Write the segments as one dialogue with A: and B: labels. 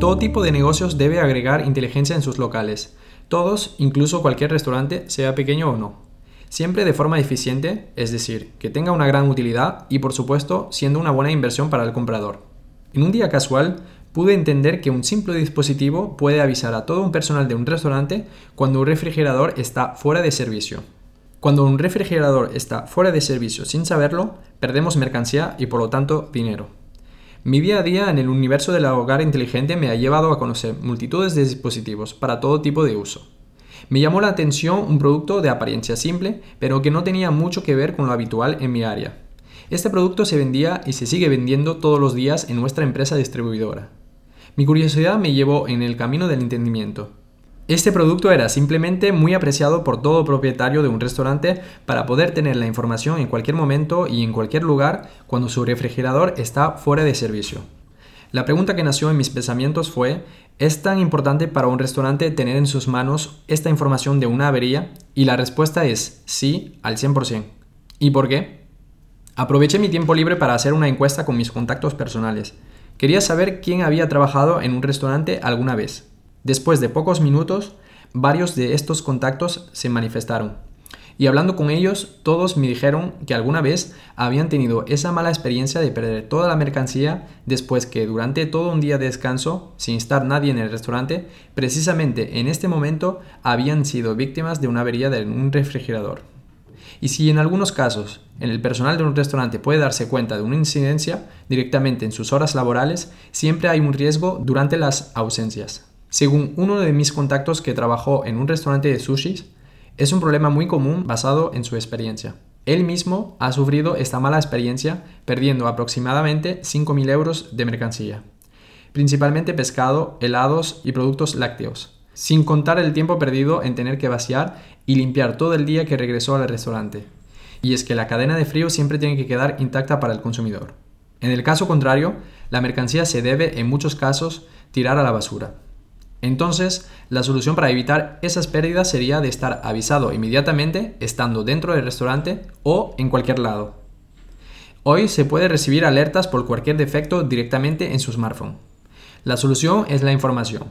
A: Todo tipo de negocios debe agregar inteligencia en sus locales. Todos, incluso cualquier restaurante, sea pequeño o no. Siempre de forma eficiente, es decir, que tenga una gran utilidad y por supuesto siendo una buena inversión para el comprador. En un día casual, pude entender que un simple dispositivo puede avisar a todo un personal de un restaurante cuando un refrigerador está fuera de servicio. Cuando un refrigerador está fuera de servicio sin saberlo, perdemos mercancía y por lo tanto dinero. Mi día a día en el universo del hogar inteligente me ha llevado a conocer multitudes de dispositivos para todo tipo de uso. Me llamó la atención un producto de apariencia simple, pero que no tenía mucho que ver con lo habitual en mi área. Este producto se vendía y se sigue vendiendo todos los días en nuestra empresa distribuidora. Mi curiosidad me llevó en el camino del entendimiento. Este producto era simplemente muy apreciado por todo propietario de un restaurante para poder tener la información en cualquier momento y en cualquier lugar cuando su refrigerador está fuera de servicio. La pregunta que nació en mis pensamientos fue, ¿es tan importante para un restaurante tener en sus manos esta información de una avería? Y la respuesta es sí, al 100%. ¿Y por qué? Aproveché mi tiempo libre para hacer una encuesta con mis contactos personales. Quería saber quién había trabajado en un restaurante alguna vez. Después de pocos minutos, varios de estos contactos se manifestaron. Y hablando con ellos, todos me dijeron que alguna vez habían tenido esa mala experiencia de perder toda la mercancía después que durante todo un día de descanso, sin estar nadie en el restaurante, precisamente en este momento habían sido víctimas de una avería de un refrigerador. Y si en algunos casos el personal de un restaurante puede darse cuenta de una incidencia directamente en sus horas laborales, siempre hay un riesgo durante las ausencias. Según uno de mis contactos que trabajó en un restaurante de sushis, es un problema muy común basado en su experiencia. Él mismo ha sufrido esta mala experiencia perdiendo aproximadamente 5.000 euros de mercancía, principalmente pescado, helados y productos lácteos, sin contar el tiempo perdido en tener que vaciar y limpiar todo el día que regresó al restaurante. Y es que la cadena de frío siempre tiene que quedar intacta para el consumidor. En el caso contrario, la mercancía se debe en muchos casos tirar a la basura. Entonces, la solución para evitar esas pérdidas sería de estar avisado inmediatamente estando dentro del restaurante o en cualquier lado. Hoy se puede recibir alertas por cualquier defecto directamente en su smartphone. La solución es la información.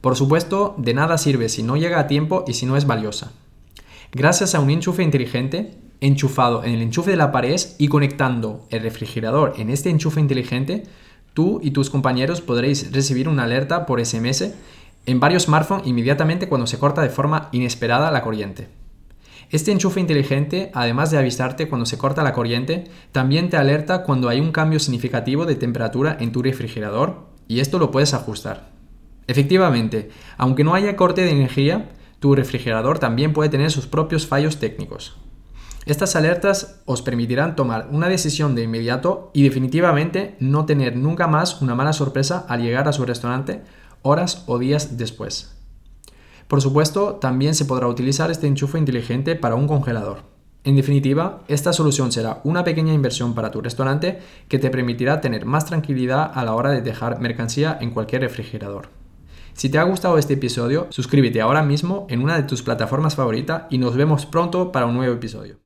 A: Por supuesto, de nada sirve si no llega a tiempo y si no es valiosa. Gracias a un enchufe inteligente, enchufado en el enchufe de la pared y conectando el refrigerador en este enchufe inteligente, tú y tus compañeros podréis recibir una alerta por SMS en varios smartphones inmediatamente cuando se corta de forma inesperada la corriente. Este enchufe inteligente, además de avisarte cuando se corta la corriente, también te alerta cuando hay un cambio significativo de temperatura en tu refrigerador y esto lo puedes ajustar. Efectivamente, aunque no haya corte de energía, tu refrigerador también puede tener sus propios fallos técnicos. Estas alertas os permitirán tomar una decisión de inmediato y definitivamente no tener nunca más una mala sorpresa al llegar a su restaurante horas o días después. Por supuesto, también se podrá utilizar este enchufe inteligente para un congelador. En definitiva, esta solución será una pequeña inversión para tu restaurante que te permitirá tener más tranquilidad a la hora de dejar mercancía en cualquier refrigerador. Si te ha gustado este episodio, suscríbete ahora mismo en una de tus plataformas favoritas y nos vemos pronto para un nuevo episodio.